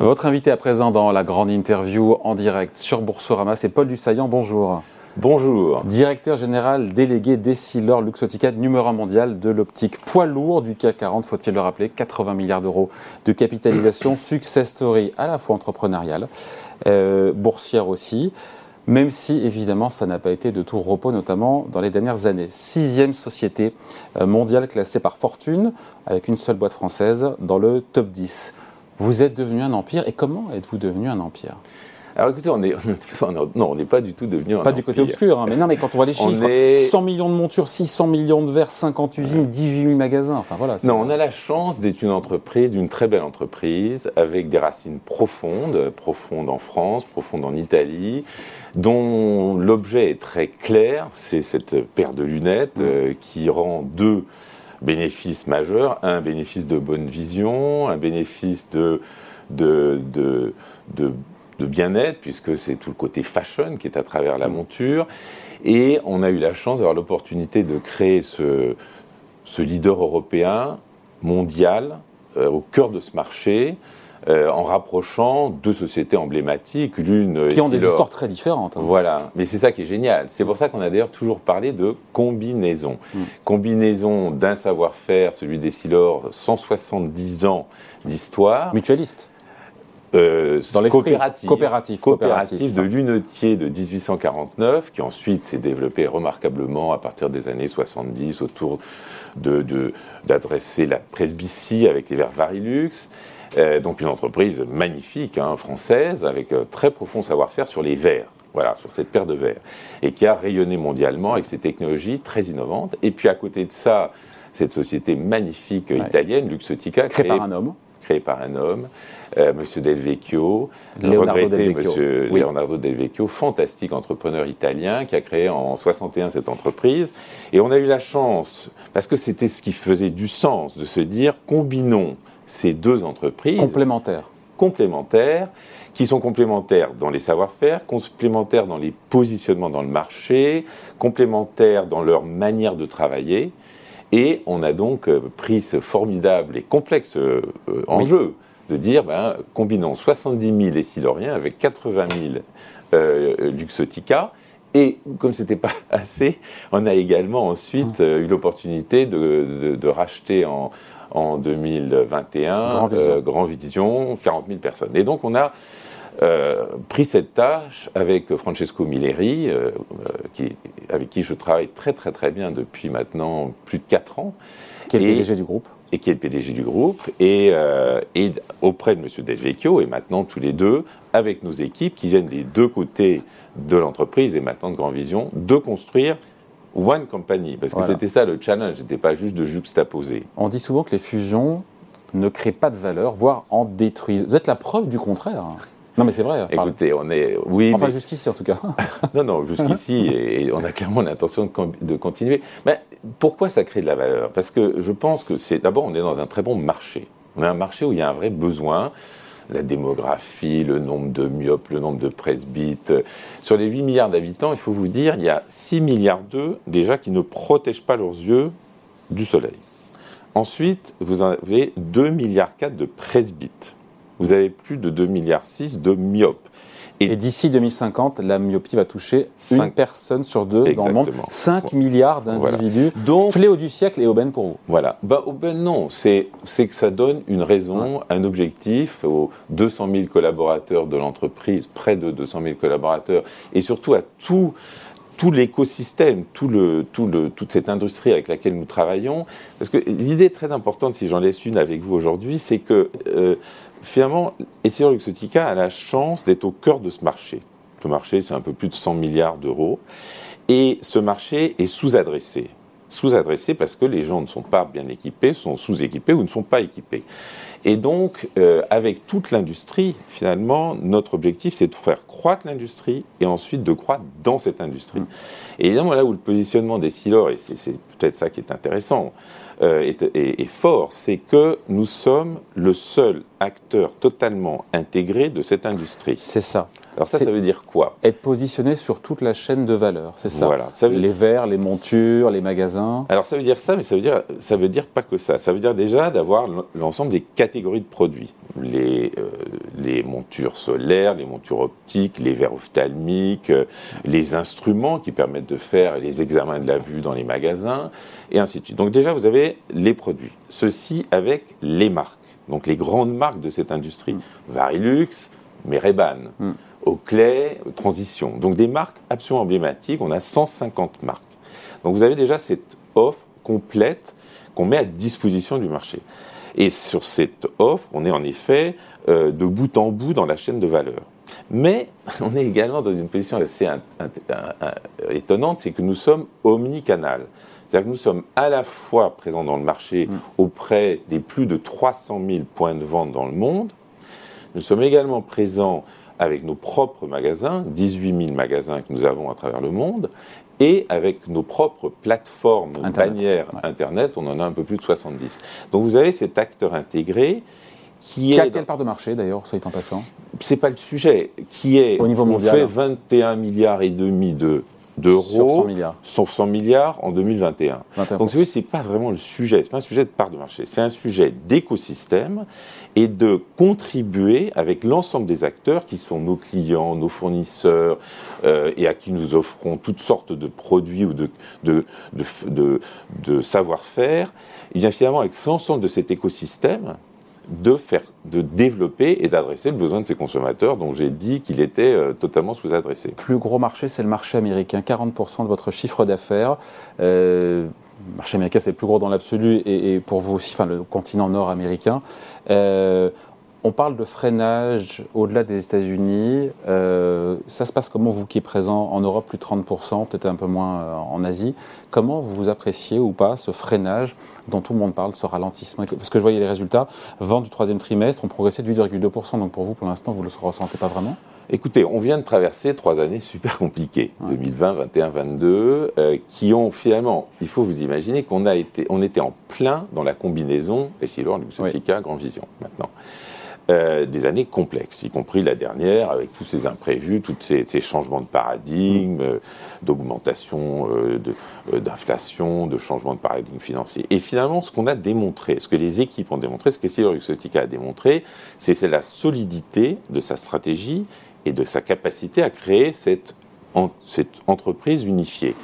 Votre invité à présent dans la grande interview en direct sur Boursorama, c'est Paul Dussaillant. Bonjour. Bonjour. Directeur général délégué d'Essilor Luxotica, numéro 1 mondial de l'optique poids lourd du CAC 40, faut-il le rappeler, 80 milliards d'euros de capitalisation, success story à la fois entrepreneuriale, euh, boursière aussi, même si évidemment ça n'a pas été de tout repos, notamment dans les dernières années. Sixième société euh, mondiale classée par fortune, avec une seule boîte française dans le top 10. Vous êtes devenu un empire, et comment êtes-vous devenu un empire? Alors écoutez, on est, non, on n'est pas du tout devenu un Pas du côté obscur, hein, mais non, mais quand on voit les chiffres, 100 millions de montures, 600 millions de verres, 50 usines, 18 000 magasins, enfin voilà. Non, on a la chance d'être une entreprise, d'une très belle entreprise, avec des racines profondes, profondes en France, profondes en Italie, dont l'objet est très clair, c'est cette paire de lunettes euh, qui rend deux bénéfices majeurs, un bénéfice de bonne vision, un bénéfice de, de, de, de de bien-être, puisque c'est tout le côté fashion qui est à travers la mm. monture. Et on a eu la chance d'avoir l'opportunité de créer ce, ce, leader européen mondial euh, au cœur de ce marché. Euh, en rapprochant deux sociétés emblématiques, l'une qui ont des histoires très différentes. Hein. Voilà, mais c'est ça qui est génial. C'est pour ça qu'on a d'ailleurs toujours parlé de combinaison. Mm. Combinaison d'un savoir-faire, celui des Silor, 170 ans d'histoire. Mutualiste. Euh, dans les coopératif, coopératif, coopératif, de lunetier de 1849, qui ensuite s'est développé remarquablement à partir des années 70 autour d'adresser de, la presbytie avec les verres Varilux. Euh, donc une entreprise magnifique, hein, française, avec un très profond savoir-faire sur les verres. Voilà, sur cette paire de verres. Et qui a rayonné mondialement avec ses technologies très innovantes. Et puis à côté de ça, cette société magnifique italienne, Luxotica, créée par un homme créé par un homme, euh, Monsieur Del Vecchio, Leonardo Del Vecchio. Monsieur Leonardo Del Vecchio, fantastique entrepreneur italien qui a créé en 61 cette entreprise. Et on a eu la chance, parce que c'était ce qui faisait du sens, de se dire combinons ces deux entreprises complémentaires, complémentaires, qui sont complémentaires dans les savoir-faire, complémentaires dans les positionnements dans le marché, complémentaires dans leur manière de travailler. Et on a donc euh, pris ce formidable et complexe euh, enjeu de dire, ben, combinons 70 000 Essiloriens avec 80 000 euh, Luxotica. Et comme ce n'était pas assez, on a également ensuite eu l'opportunité de, racheter en, en 2021 Grand Vision. Grand Vision, 40 000 personnes. Et donc on a euh, pris cette tâche avec Francesco Milleri, euh, qui, avec qui je travaille très très très bien depuis maintenant plus de 4 ans. Qui est le PDG du groupe et qui est le PDG du groupe, et, euh, et auprès de M. Delvecchio, et maintenant tous les deux, avec nos équipes qui viennent des deux côtés de l'entreprise et maintenant de Grand Vision, de construire One Company. Parce que c'était ça le challenge, c'était pas juste de juxtaposer. On dit souvent que les fusions ne créent pas de valeur, voire en détruisent. Vous êtes la preuve du contraire. Non, mais c'est vrai. Écoutez, on est. Oui, enfin, jusqu'ici, en tout cas. non, non, jusqu'ici, et on a clairement l'intention de, continuer. Mais pourquoi ça crée de la valeur? Parce que je pense que c'est. D'abord, on est dans un très bon marché. On a un marché où il y a un vrai besoin. La démographie, le nombre de myopes, le nombre de presbytes. Sur les 8 milliards d'habitants, il faut vous dire, il y a 6 milliards d'eux, déjà, qui ne protègent pas leurs yeux du soleil. Ensuite, vous avez 2 milliards 4 de presbytes vous avez plus de 2,6 milliards de myopes. Et, d'ici 2050, la myopie va toucher 5 une personne sur deux dans le monde. 5 milliards d'individus. Donc, fléau du siècle et aubaine pour vous. Voilà. Ben, aubaine, non. C'est que ça donne une raison, un objectif aux 200 000 collaborateurs de l'entreprise, près de 200 000 collaborateurs, et surtout à tout tout l'écosystème, tout le, tout le, toute cette industrie avec laquelle nous travaillons. Parce que l'idée très importante, si j'en laisse une avec vous aujourd'hui, c'est que euh, finalement, Essayeur Luxotica a la chance d'être au cœur de ce marché. Ce marché, c'est un peu plus de 100 milliards d'euros. Et ce marché est sous-adressé. Sous-adressé parce que les gens ne sont pas bien équipés, sont sous-équipés ou ne sont pas équipés. Et donc, euh, avec toute l'industrie, finalement, notre objectif, c'est de faire croître l'industrie et ensuite de croître dans cette industrie. Et évidemment, là où le positionnement des Silor, et c'est peut-être ça qui est intéressant, euh, est, fort, c'est que nous sommes le seul acteur totalement intégré de cette industrie. C'est ça. Alors ça, ça veut dire quoi? Être positionné sur toute la chaîne de valeur, c'est ça? Voilà. Ça Les verres, les montures, les magasins. Alors ça veut dire ça, mais ça veut dire, ça veut dire pas que ça. Ça veut dire déjà d'avoir l'ensemble des catégories catégories de produits. Les, euh, les montures solaires, les montures optiques, les verres ophtalmiques, euh, les instruments qui permettent de faire les examens de la vue dans les magasins, et ainsi de suite. Donc déjà, vous avez les produits. Ceci avec les marques, donc les grandes marques de cette industrie. Mm. Varilux, Mereban, Mm. Oakley, Transition. Donc des marques absolument emblématiques. On a 150 marques. Donc vous avez déjà cette offre complète qu'on met à disposition du marché. Et sur cette offre, on est en effet euh, de bout en bout dans la chaîne de valeur. Mais on est également dans une position assez in- étonnante, c'est que nous sommes omnicanal. C'est-à-dire que nous sommes à la fois présents dans le marché auprès des plus de 300 000 points de vente dans le monde. Nous sommes également présents avec nos propres magasins, 18 000 magasins que nous avons à travers le monde, et avec nos propres plateformes, Internet, bannières ouais. Internet, on en a un peu plus de 70. Donc vous avez cet acteur intégré qui Qui a est... quelle part de marché d'ailleurs, soit en passant? C'est pas le sujet. Qui est... Au niveau on mondial. fait 21 milliards et demi de d'euros Sur 100 milliards. sur 100 milliards en 2021. 21%. Donc, ce n'est pas vraiment le sujet, c'est pas un sujet de part de marché, c'est un sujet d'écosystème et de contribuer avec l'ensemble des acteurs qui sont nos clients, nos fournisseurs euh, et à qui nous offrons toutes sortes de produits ou de, de, de, de- de savoir-faire. Et bien finalement, avec l'ensemble de cet écosystème, de faire, de développer et d'adresser le besoin de ces consommateurs dont j'ai dit qu'il était euh, totalement sous-adressé. plus gros marché, c'est le marché américain. 40% de votre chiffre d'affaires. Euh, le marché américain, c'est le plus gros dans l'absolu et, et pour vous aussi, enfin le continent nord-américain. Euh, on parle de freinage au-delà des États-Unis. Euh, ça se passe comment, vous qui êtes présent en Europe, plus de 30%, peut-être un peu moins euh, en Asie? Comment vous appréciez ou pas ce freinage dont tout le monde parle, ce ralentissement? Parce que je voyais les résultats, vente du troisième trimestre ont progressé de 8,2%. Donc pour vous, pour l'instant, vous ne le ressentez pas vraiment? Écoutez, on vient de traverser trois années super compliquées, 2020, 21, 22, euh, qui ont finalement, il faut vous imaginer qu'on a été, on était en plein dans la combinaison Essilor, Luxottica, Grand Vision, maintenant. Euh, des années complexes, y compris la dernière, avec tous ces imprévus, tous ces, changements de paradigme, euh, d'augmentation euh, de- d'inflation, de changement de paradigme financier. Et finalement, ce qu'on a démontré, ce que les équipes ont démontré, ce que Essilor Luxottica a démontré, c'est la solidité de sa stratégie et de sa capacité à créer cette entreprise unifiée.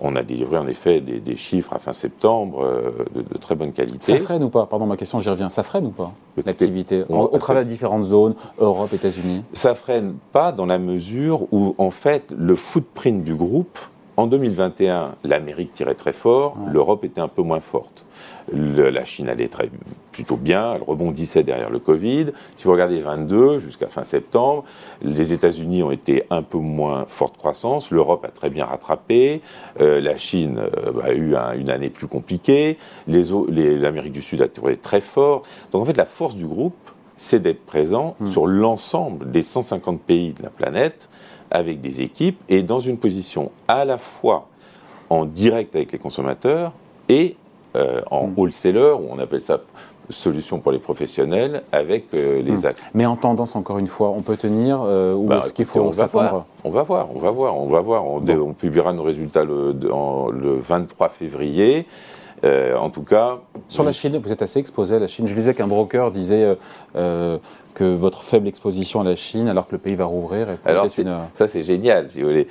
On a délivré en effet des, des chiffres à fin septembre euh, de, de très bonne qualité. Ça freine ou pas? Pardon, ma question, j'y reviens. Ça freine ou pas? L'activité au travers de différentes zones, Europe, États-Unis? Ça freine pas dans la mesure où, en fait, le footprint du groupe, en 2021, l'Amérique tirait très fort, l'Europe était un peu moins forte. Le- la Chine allait très, plutôt bien, elle rebondissait derrière le Covid. Si vous regardez 22 jusqu'à fin septembre, les États-Unis ont été un peu moins forte croissance, l'Europe a très bien rattrapé, euh, la Chine euh, a eu un- une année plus compliquée, les au- les- l'Amérique du Sud a été très fort. Donc en fait, la force du groupe, c'est d'être présent sur l'ensemble des 150 pays de la planète avec des équipes et dans une position à la fois en direct avec les consommateurs et euh, en wholesaler, ou on appelle ça solution pour les professionnels, avec euh, les actes. Mais en tendance, encore une fois, on peut tenir euh, ou Bah, est-ce qu'il faut on va voir. On va voir, on va voir, on va voir. On, publiera nos résultats le, en- le 23 février. Euh, en tout cas, Sur la Chine, vous êtes assez exposé à la Chine. Je disais qu'un broker disait euh, euh, que votre faible exposition à la Chine, alors que le pays va rouvrir, est alors une... ça c'est génial, si vous voulez.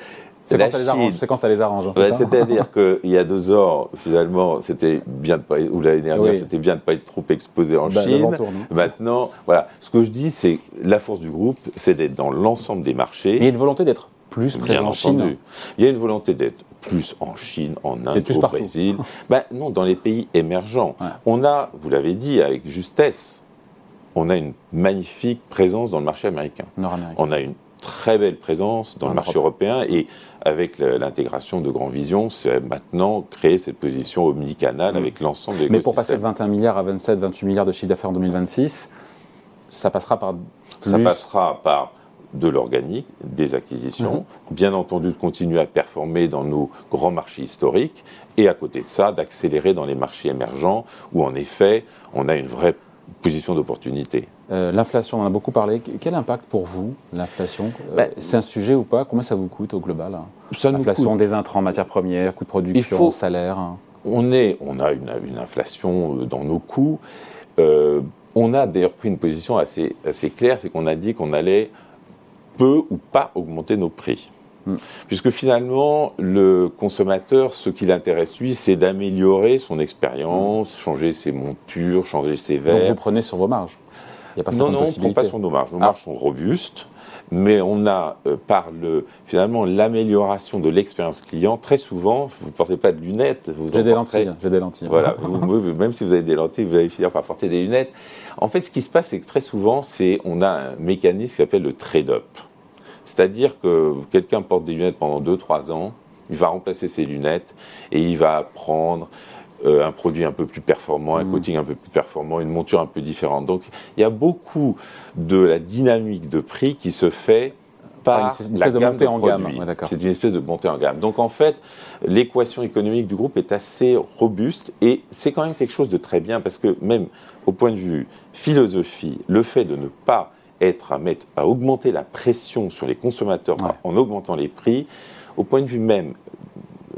C'est quand, ça les arrange. Chine- C'est quand ça les arrange. Ouais, c'est ça C'est-à-dire qu'il y a deux ans, finalement, c'était bien de pas, ou l'année dernière, Oui. c'était bien de pas être trop exposé en Bah, Chine. hein. Maintenant, voilà. Ce que je dis, c'est la force du groupe, c'est d'être dans l'ensemble des marchés. Mais il y a une volonté d'être plus Bien présent en. Chine. Il y a une volonté d'être plus en Chine, en Inde, plus au partout. Brésil. Ben, non, dans les pays émergents. Ouais. On a, vous l'avez dit avec justesse, on a une magnifique présence dans le marché américain. On a une très belle présence dans le marché Europe. européen et avec l'intégration de Grand Vision, c'est maintenant créer cette position omnicanale avec l'ensemble des Mais pour passer de 21 milliards à 27, 28 milliards de chiffre d'affaires en 2026, ça passera par plus... Ça passera par de l'organique, des acquisitions, Mhm. bien entendu de continuer à performer dans nos grands marchés historiques, et à côté de ça, d'accélérer dans les marchés émergents, où en effet, on a une vraie position d'opportunité. Euh, l'inflation, on en a beaucoup parlé. Quel impact pour vous, l'inflation? Euh, Ben, C'est un sujet ou pas? Combien ça vous coûte au global hein? Ça nous Inflation coûte- des intrants, matières premières, coûts de production, faut- salaire. hein? On, est, on a une, une inflation euh, dans nos coûts. Euh, on a d'ailleurs pris une position assez, assez claire, c'est qu'on a dit qu'on allait peu ou pas augmenter nos prix. Hmm. Puisque finalement, le consommateur, ce qui l'intéresse, lui, c'est d'améliorer son expérience, hmm. changer ses montures, changer ses verres. Donc vous prenez sur vos marges Il y a pas Non, non, on ne prend pas sur nos marges. Nos ah. marges sont robustes mais on a, euh, par le, finalement l'amélioration de l'expérience client, très souvent, vous ne portez pas de lunettes. J'ai des lentilles, j'ai des lentilles. Voilà, même si vous avez des lentilles, vous allez finir par porter des lunettes. En fait, ce qui se passe, c'est que très souvent, c'est on a un mécanisme qui s'appelle le trade-up. C'est-à-dire que quelqu'un porte des lunettes pendant 2-3 ans, il va remplacer ses lunettes et il va prendre euh, un produit un peu plus performant, un mm. coating un peu plus performant, une monture un peu différente. Donc il y a beaucoup de la dynamique de prix qui se fait par une la gamme de, en gamme. c'est une espèce de montée en gamme. Donc en fait, l'équation économique du groupe est assez robuste et c'est quand même quelque chose de très bien parce que même au point de vue philosophie, le fait de ne pas être à, mettre, à augmenter la pression sur les consommateurs en augmentant les prix, au point de vue même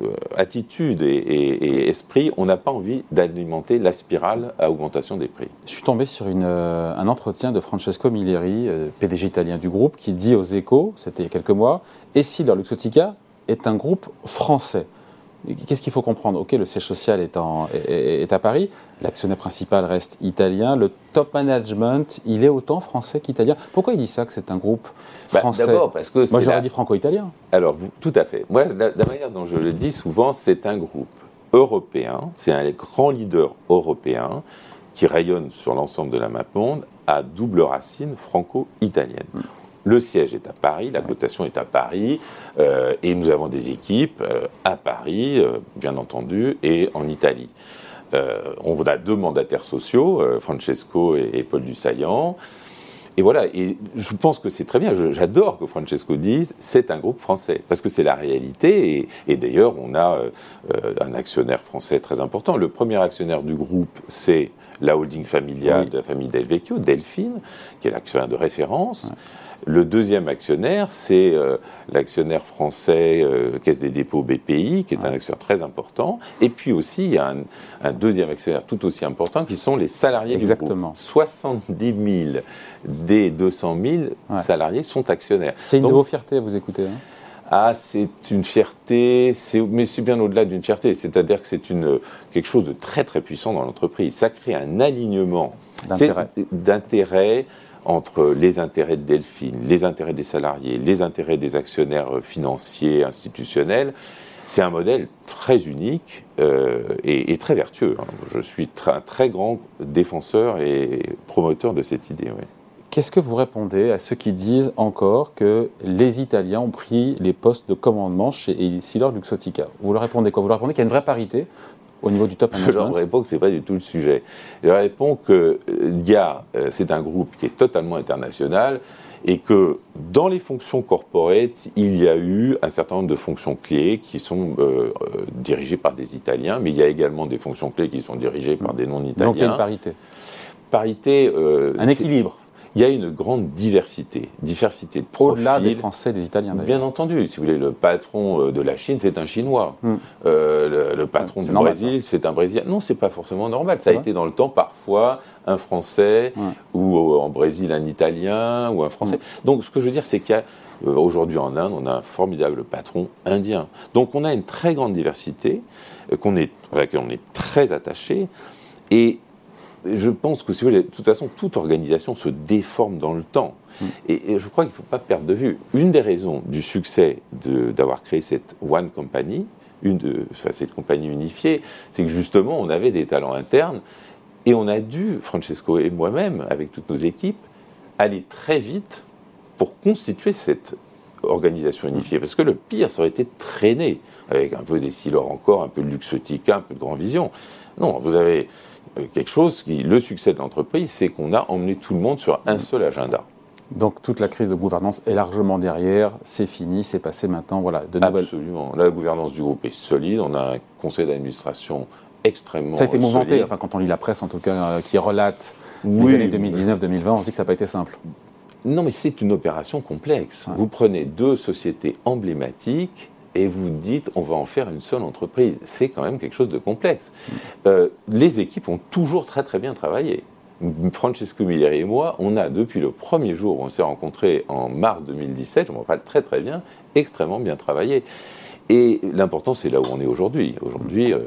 euh, attitude et, esprit, on n'a pas envie d'alimenter la spirale à augmentation des prix. Je suis tombé sur euh, un entretien de Francesco Milleri, euh, PDG italien du groupe, qui dit aux échos, c'était il y a quelques mois, et si leur Luxotica est un groupe français? Qu'est-ce qu'il faut comprendre? Ok, le siège social est, est, à Paris, l'actionnaire principal reste italien, le top management, il est autant français qu'italien. Pourquoi il dit ça, que c'est un groupe bah, français? D'abord parce que... Moi j'aurais dit franco-italien. Alors, tout à fait. Moi, la, la manière dont je le dis souvent, c'est un groupe européen, c'est un grand leader européen qui rayonne sur l'ensemble de la map monde à double racine franco-italienne. Hmm. Le siège est à Paris, la cotation est à Paris, euh, et nous avons des équipes euh, à Paris, euh, bien entendu, et en Italie. on a deux mandataires sociaux, Francesco et, Paul Dussaillant. Et voilà, et je pense que c'est très bien, j'adore que Francesco dise c'est un groupe français, parce que c'est la réalité, et, d'ailleurs on a un actionnaire français très important. Le premier actionnaire du groupe, c'est la holding familiale de la famille Del Vecchio, Delphine, qui est l'actionnaire de référence. Le deuxième actionnaire, c'est euh, l'actionnaire français euh, Caisse des dépôts BPI, qui est un actionnaire très important. Et puis aussi, il y a un, deuxième actionnaire tout aussi important, qui sont les salariés Exactement. du groupe. 70 000 des 200 000 salariés sont actionnaires. C'est une de vos fiertés à vous écouter hein ah, c'est une fierté, mais c'est bien au-delà d'une fierté. C'est-à-dire que c'est quelque chose de très très puissant dans l'entreprise. Ça crée un alignement d'intérêts entre les intérêts de Delphine, les intérêts des salariés, les intérêts des actionnaires financiers, institutionnels. C'est un modèle très unique euh, et, très vertueux. Hein. Je suis un très grand défenseur et promoteur de cette idée. Qu'est-ce que vous répondez à ceux qui disent encore que les Italiens ont pris les postes de commandement chez Essilor Luxotica Vous leur répondez quoi? Vous leur répondez qu'il y a une vraie parité au niveau du top management Je leur réponds que ce n'est pas du tout le sujet. Je leur réponds que GIA, euh, c'est un groupe qui est totalement international et que dans les fonctions corporate, il y a eu un certain nombre de fonctions clés qui sont euh, euh, dirigées par des Italiens, mais il y a également des fonctions clés qui sont dirigées par des non-Italiens. Donc il y a une parité. Parité. un équilibre il y a une grande diversité, diversité de profils. Au-delà des Français, des Italiens Bien entendu. Si vous voulez, le patron euh, de la Chine, c'est un Chinois. Hmm. Euh, le, patron du Brésil, c'est un Brésilien. Non, c'est pas forcément normal. Ça a été dans le temps parfois un Français ou euh, en Brésil un Italien ou un Français. Hmm. Donc, ce que je veux dire, c'est qu'il y a aujourd'hui en Inde, on a un formidable patron indien. Donc, on a une très grande diversité qu'on est, à laquelle on est très attaché. Et je pense que, si vous voulez, de toute façon, toute organisation se déforme dans le temps. Mm. Et, je crois qu'il ne faut pas perdre de vue. Une des raisons du succès d'avoir créé cette One Company, une de, cette compagnie unifiée, c'est que justement, on avait des talents internes et on a dû, Francesco et moi-même, avec toutes nos équipes, aller très vite pour constituer cette organisation unifiée. Parce que le pire, ça aurait été traîner avec un peu des silos encore, un peu de Luxotica, un peu de Grand Vision. Non, vous avez quelque chose qui, le succès de l'entreprise, c'est qu'on a emmené tout le monde sur un seul agenda. Donc toute la crise de gouvernance est largement derrière, c'est fini, c'est passé maintenant, voilà, de nouvelles... Absolument, la gouvernance du groupe est solide, on a un conseil d'administration extrêmement Ça a été mouvementé, enfin, quand on lit la presse en tout cas, euh, qui relate les années 2019-2020, on se dit que ça n'a pas été simple. Non mais c'est une opération complexe. Vous prenez deux sociétés emblématiques, et vous dites on va en faire une seule entreprise. C'est quand même quelque chose de complexe. Euh, les équipes ont toujours très très bien travaillé. Francesco Milleri et moi, on a depuis le premier jour où on s'est rencontrés en mars 2017, je m'en rappelle très très bien, extrêmement bien travaillé. Et l'important, c'est là où on est aujourd'hui. Aujourd'hui, euh,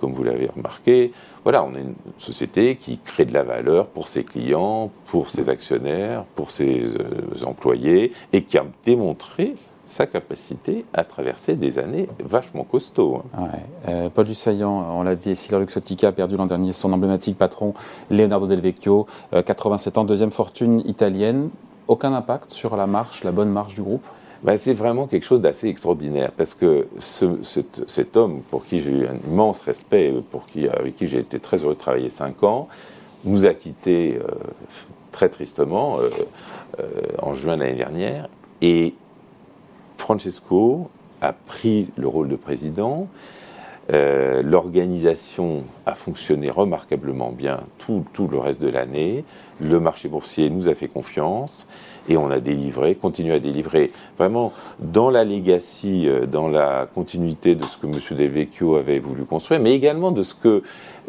comme vous l'avez remarqué, voilà, on est une société qui crée de la valeur pour ses clients, pour ses actionnaires, pour ses euh, employés, et qui a démontré sa capacité à traverser des années vachement costauds. Hein. Euh, Paul Dussaillant, on l'a dit, Silver Luxotica a perdu l'an dernier son emblématique patron Leonardo Del Vecchio, 87 ans, deuxième fortune italienne. Aucun impact sur la marche, la bonne marche du groupe? Ben, c'est vraiment quelque chose d'assez extraordinaire parce que cet, homme, pour qui j'ai eu un immense respect, pour qui, avec qui j'ai été très heureux de travailler cinq ans, nous a quittés euh, très tristement euh, euh, en juin de l'année dernière. Et Francesco a pris le rôle de président. L'organisation a fonctionné remarquablement bien tout, tout le reste de l'année. Le marché boursier nous a fait confiance et on a délivré, continue à délivrer. Vraiment, dans la legacy, euh, dans la continuité de ce que M. Delvecchio avait voulu construire, mais également de ce que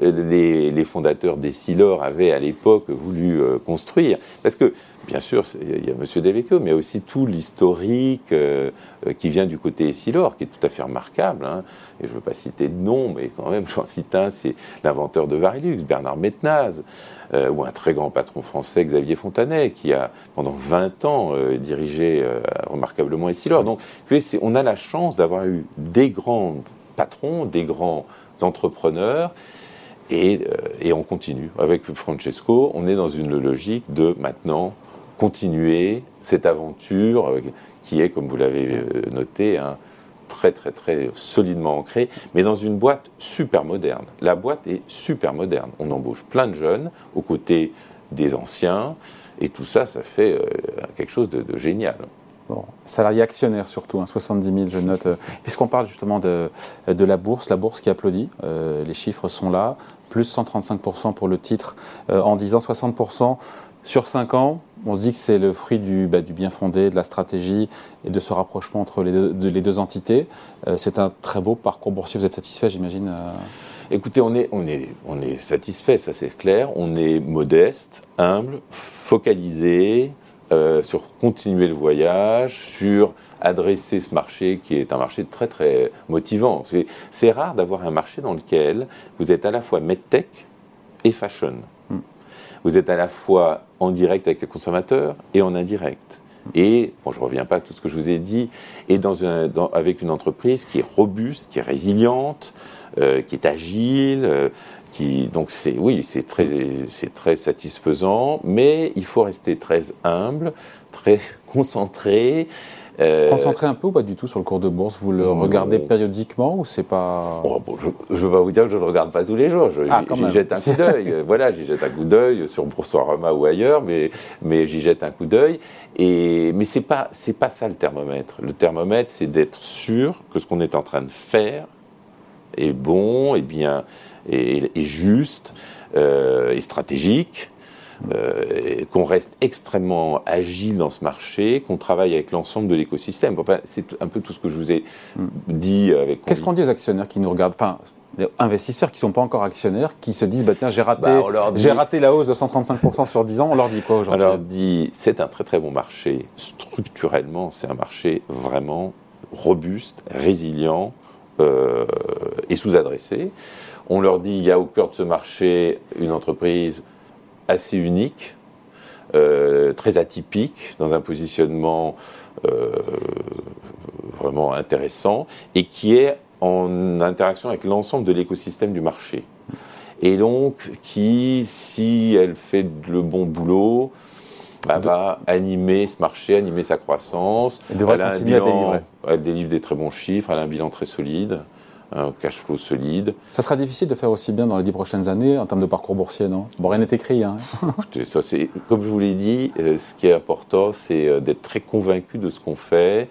euh, les, fondateurs des Silor avaient à l'époque voulu euh, construire. Parce que, bien sûr, il y a M. Delvecchio, mais il y a aussi tout l'historique qui vient du côté Silor, qui est tout à fait remarquable. Hein. Et je ne veux pas citer de nom, mais quand même, j'en cite un, c'est l'inventeur de Varilux, Bernard Metnaz. Ou un très grand patron français, Xavier Fontanet, qui a pendant 20 ans euh, dirigé euh, remarquablement Essilor. Donc, on a la chance d'avoir eu des grands patrons, des grands entrepreneurs, et, et, on continue. Avec Francesco, on est dans une logique de maintenant continuer cette aventure qui est, comme vous l'avez noté, très très très solidement ancré, mais dans une boîte super moderne. La boîte est super moderne. On embauche plein de jeunes aux côtés des anciens, et tout ça, ça fait euh, quelque chose de, génial. Bon, salarié actionnaire surtout, hein, 70 000, je note. Euh, puisqu'on parle justement de, la bourse, la bourse qui applaudit, euh, les chiffres sont là, plus 135% pour le titre en 10 ans, 60% sur 5 ans, on se dit que c'est le fruit du, bah, du, bien fondé, de la stratégie et de ce rapprochement entre les deux, entités. C'est un très beau parcours boursier. Vous êtes satisfait, j'imagine Écoutez, on est, on est, on est satisfait, ça c'est clair. On est modeste, humble, focalisé euh, sur continuer le voyage, sur adresser ce marché qui est un marché très très motivant. C'est rare d'avoir un marché dans lequel vous êtes à la fois medtech et fashion. Vous êtes à la fois en direct avec les consommateurs et en indirect. Et, bon, je ne reviens pas à tout ce que je vous ai dit, et dans un, avec une entreprise qui est robuste, qui est résiliente, euh, qui est agile, euh, qui, donc c'est, oui, c'est très, c'est très satisfaisant, mais il faut rester très humble, très concentré, euh, Concentré un peu ou pas du tout sur le cours de bourse? Vous le regardez périodiquement ou c'est pas? Oh, Je ne veux pas vous dire que je ne le regarde pas tous les jours. Ah, j'y jette un coup d'œil. voilà, j'y jette un coup d'œil sur Boursorama ou ailleurs, mais, mais j'y jette un coup d'œil. Et mais c'est pas c'est pas ça le thermomètre. Le thermomètre, c'est d'être sûr que ce qu'on est en train de faire est bon, et bien, et, juste, euh, et stratégique euh, qu'on reste extrêmement agile dans ce marché, qu'on travaille avec l'ensemble de l'écosystème. Enfin, c'est un peu tout ce que je vous ai dit avec. Qu'est-ce qu'on dit aux actionnaires qui nous regardent? Enfin, les investisseurs qui ne sont pas encore actionnaires, qui se disent bah, tiens, j'ai raté, bah, j'ai raté la hausse de 135% sur 10 ans, on leur dit quoi aujourd'hui? On leur dit c'est un très très bon marché. Structurellement, c'est un marché vraiment robuste, résilient euh, et sous-adressé. On leur dit il y a au cœur de ce marché une entreprise assez unique, euh, très atypique, dans un positionnement euh, vraiment intéressant, et qui est en interaction avec l'ensemble de l'écosystème du marché. Et donc, qui, si elle fait le bon boulot, bah, va animer ce marché, animer sa croissance. Elle, elle, a un bilan, elle délivre des très bons chiffres, elle a un bilan très solide un cash flow solide. Ça sera difficile de faire aussi bien dans les dix prochaines années en termes de parcours boursier, non? Bon, rien n'est écrit. Hein. ça, c'est, comme je vous l'ai dit, euh, ce qui est important, c'est euh, d'être très convaincu de ce qu'on fait,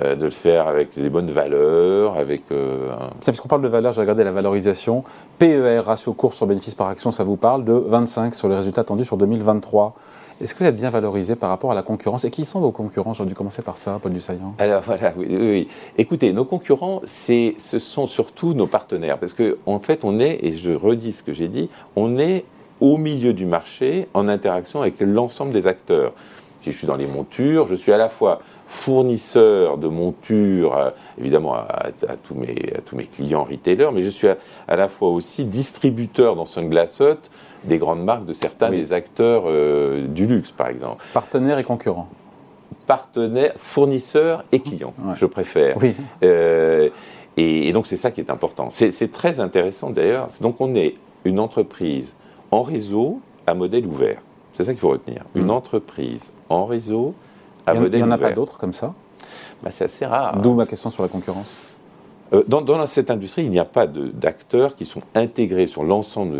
euh, de le faire avec les bonnes valeurs, avec... Un... Puisqu'on parle de valeur, j'ai regardé la valorisation. PER, ratio course sur bénéfice par action, ça vous parle de 25 sur les résultats attendus sur 2023. Est-ce que vous êtes bien valorisé par rapport à la concurrence Et qui sont vos concurrents J'aurais dû commencer par ça, Paul Dussaillant. Alors voilà, oui, Écoutez, nos concurrents, ce sont surtout nos partenaires. Parce qu'en en fait, on est, et je redis ce que j'ai dit, on est au milieu du marché en interaction avec l'ensemble des acteurs. Si je suis dans les montures, je suis à la fois fournisseur de montures, euh, évidemment à, tous mes, à, tous mes, clients retailers, mais je suis à, la fois aussi distributeur dans Sunglass Hut des grandes marques de certains des acteurs euh, du luxe, par exemple. Partenaires et concurrents Partenaires, fournisseurs et clients, je préfère. Oui. Euh, et, donc c'est ça qui est important. C'est très intéressant d'ailleurs. Donc on est une entreprise en réseau à modèle ouvert. C'est ça qu'il faut retenir. Une mm. entreprise en réseau à modèle ouvert. Il n'y en a pas d'autres comme ça? Bah, C'est assez rare. D'où ma question sur la concurrence. Euh, dans, cette industrie, il n'y a pas d'acteurs qui sont intégrés sur l'ensemble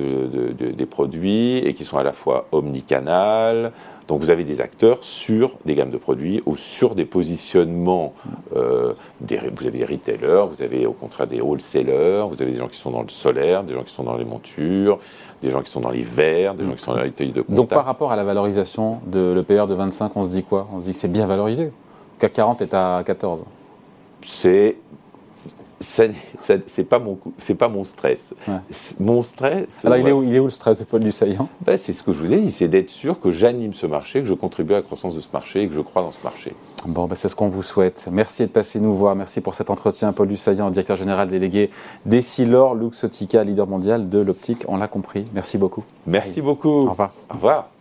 des produits et qui sont à la fois omnicanal. Donc vous avez des acteurs sur des gammes de produits ou sur des positionnements. Euh, vous avez des retailers, vous avez au contraire des wholesalers, vous avez des gens qui sont dans le solaire, des gens qui sont dans les montures, des gens qui sont dans les verres, des gens qui sont dans les de contact. Donc par rapport à la valorisation de l'EPR de 25, on se dit quoi? On se dit que c'est bien valorisé. CAC 40 est à 14. C'est c'est pas mon c'est pas mon stress. Mon stress. Alors il est, où, il est, où, le stress de Paul Dussaillant ben, C'est ce que je vous ai dit, c'est d'être sûr que j'anime ce marché, que je contribue à la croissance de ce marché et que je crois dans ce marché. Bon, ben, c'est ce qu'on vous souhaite. Merci de passer nous voir. Merci pour cet entretien, Paul Dussaillant, directeur général délégué d'Essilor Luxotica, leader mondial de l'optique. On l'a compris. Merci beaucoup. Merci beaucoup. Au revoir. Au revoir.